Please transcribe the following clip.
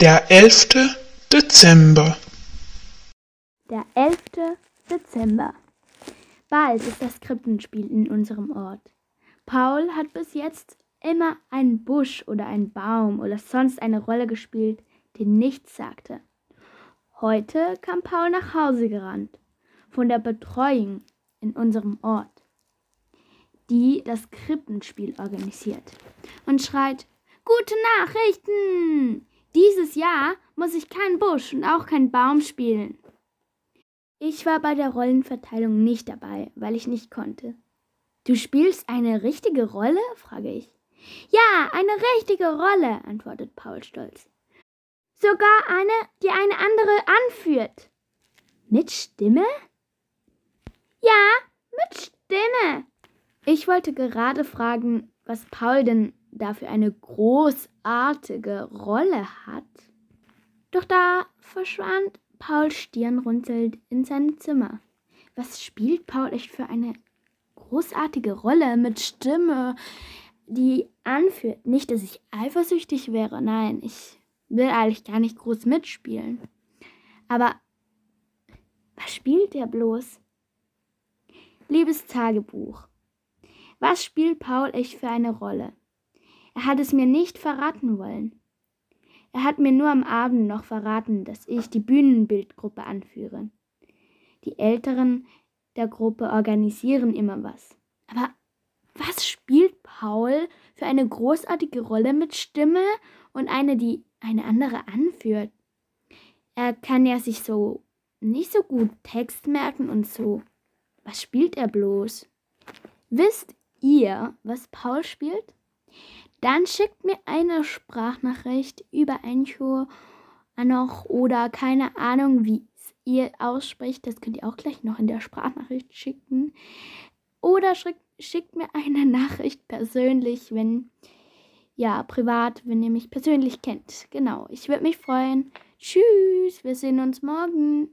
Der 11. Dezember. Der 11. Dezember. Bald ist das Krippenspiel in unserem Ort. Paul hat bis jetzt immer einen Busch oder einen Baum oder sonst eine Rolle gespielt, die nichts sagte. Heute kam Paul nach Hause gerannt, von der Betreuung in unserem Ort, die das Krippenspiel organisiert, und schreit, Gute Nachrichten! Dieses Jahr muss ich keinen Busch und auch keinen Baum spielen. Ich war bei der Rollenverteilung nicht dabei, weil ich nicht konnte. Du spielst eine richtige Rolle? frage ich. Ja, eine richtige Rolle, antwortet Paul stolz. Sogar eine, die eine andere anführt. Mit Stimme? Ja, mit Stimme. Ich wollte gerade fragen, was Paul denn da für eine großartige Rolle hat. Doch da verschwand Paul stirnrunzelnd in seinem Zimmer. Was spielt Paul echt für eine großartige Rolle mit Stimme, die anführt? Nicht, dass ich eifersüchtig wäre, nein, ich will eigentlich gar nicht groß mitspielen. Aber was spielt er bloß? Liebes Tagebuch, was spielt Paul echt für eine Rolle? Er hat es mir nicht verraten wollen. Er hat mir nur am Abend noch verraten, dass ich die Bühnenbildgruppe anführe. Die Älteren der Gruppe organisieren immer was. Aber was spielt Paul für eine großartige Rolle mit Stimme und eine, die eine andere anführt? Er kann ja sich so nicht so gut Text merken und so. Was spielt er bloß? Wisst ihr, was Paul spielt? Dann schickt mir eine Sprachnachricht über Anchor noch oder keine Ahnung, wie ihr ausspricht. Das könnt ihr auch gleich noch in der Sprachnachricht schicken. Oder schickt, schickt mir eine Nachricht persönlich, wenn, ja, privat, wenn ihr mich persönlich kennt. Genau, ich würde mich freuen. Tschüss, wir sehen uns morgen.